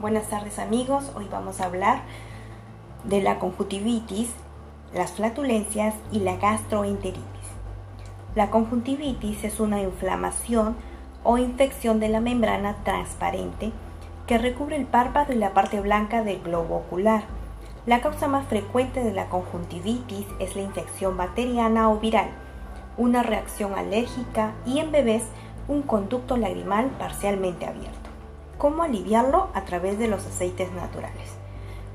Buenas tardes amigos, hoy vamos a hablar de la conjuntivitis, las flatulencias y la gastroenteritis. La conjuntivitis es una inflamación o infección de la membrana transparente que recubre el párpado y la parte blanca del globo ocular. La causa más frecuente de la conjuntivitis es la infección bacteriana o viral, una reacción alérgica y en bebés un conducto lagrimal parcialmente abierto. ¿Cómo aliviarlo? A través de los aceites naturales.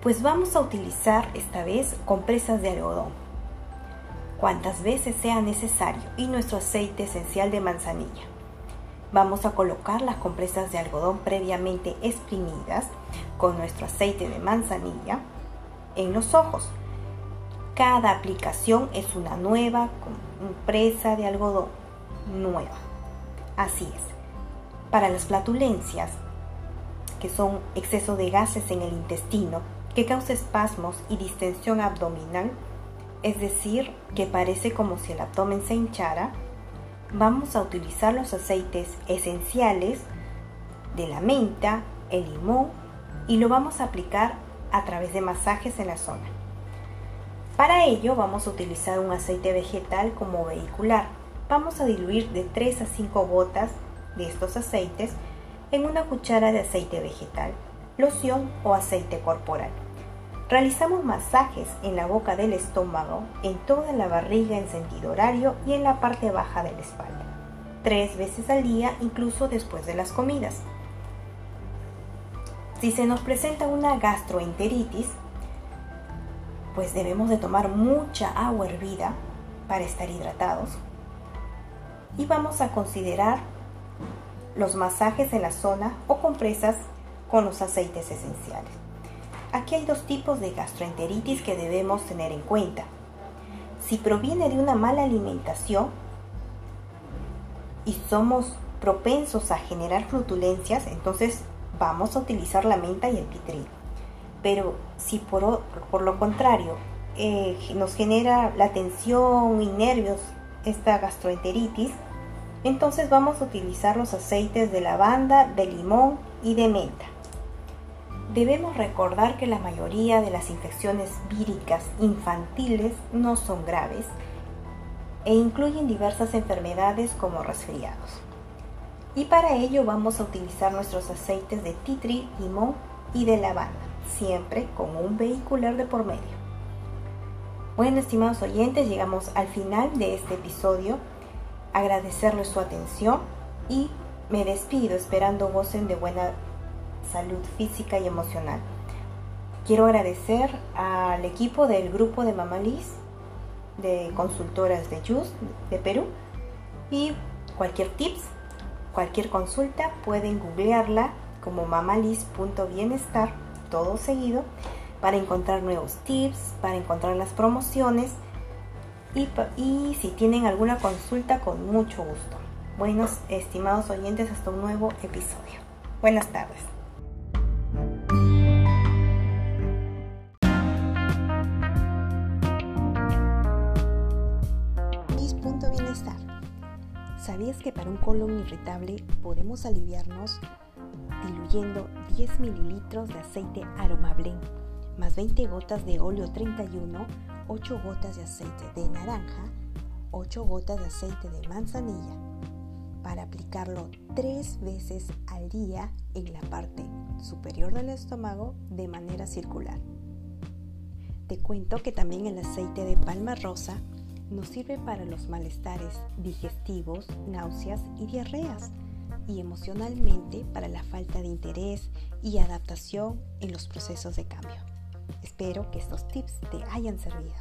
Pues vamos a utilizar esta vez compresas de algodón, cuantas veces sea necesario, y nuestro aceite esencial de manzanilla. Vamos a colocar las compresas de algodón previamente exprimidas con nuestro aceite de manzanilla en los ojos. Cada aplicación es una nueva compresa de algodón nueva. Así es. Para las flatulencias, que son exceso de gases en el intestino, que causa espasmos y distensión abdominal, es decir, que parece como si el abdomen se hinchara, vamos a utilizar los aceites esenciales de la menta, el limón y lo vamos a aplicar a través de masajes en la zona. Para ello vamos a utilizar un aceite vegetal como vehicular. Vamos a diluir de 3 a 5 gotas de estos aceites en una cuchara de aceite vegetal, loción o aceite corporal. Realizamos masajes en la boca del estómago, en toda la barriga en sentido horario y en la parte baja de la espalda, tres veces al día, incluso después de las comidas. Si se nos presenta una gastroenteritis, pues debemos de tomar mucha agua hervida para estar hidratados. Y vamos a considerar los masajes en la zona o compresas con los aceites esenciales. Aquí hay dos tipos de gastroenteritis que debemos tener en cuenta. Si proviene de una mala alimentación y somos propensos a generar flutulencias, entonces vamos a utilizar la menta y el pitril. Pero si por, lo contrario eh, nos genera la tensión y nervios esta gastroenteritis, entonces vamos a utilizar los aceites de lavanda, de limón y de menta. Debemos recordar que la mayoría de las infecciones víricas infantiles no son graves e incluyen diversas enfermedades como resfriados. Y para ello vamos a utilizar nuestros aceites de titri, limón y de lavanda, siempre con un vehicular de por medio. Bueno, estimados oyentes, llegamos al final de este episodio agradecerles su atención y me despido esperando gocen de buena salud física y emocional. Quiero agradecer al equipo del grupo de Mamalis, de consultoras de JUS de Perú y cualquier tips, cualquier consulta pueden googlearla como mamalis.bienestar, todo seguido, para encontrar nuevos tips, para encontrar las promociones y, si tienen alguna consulta con mucho gusto. Buenos estimados oyentes, hasta un nuevo episodio. Buenas tardes. Punto bienestar. ¿Sabías que para un colon irritable podemos aliviarnos diluyendo 10 mililitros de aceite aromable más 20 gotas de óleo 31 8 gotas de aceite de naranja, 8 gotas de aceite de manzanilla, para aplicarlo 3 veces al día en la parte superior del estómago de manera circular. Te cuento que también el aceite de palma rosa nos sirve para los malestares digestivos, náuseas y diarreas y emocionalmente para la falta de interés y adaptación en los procesos de cambio. Espero que estos tips te hayan servido.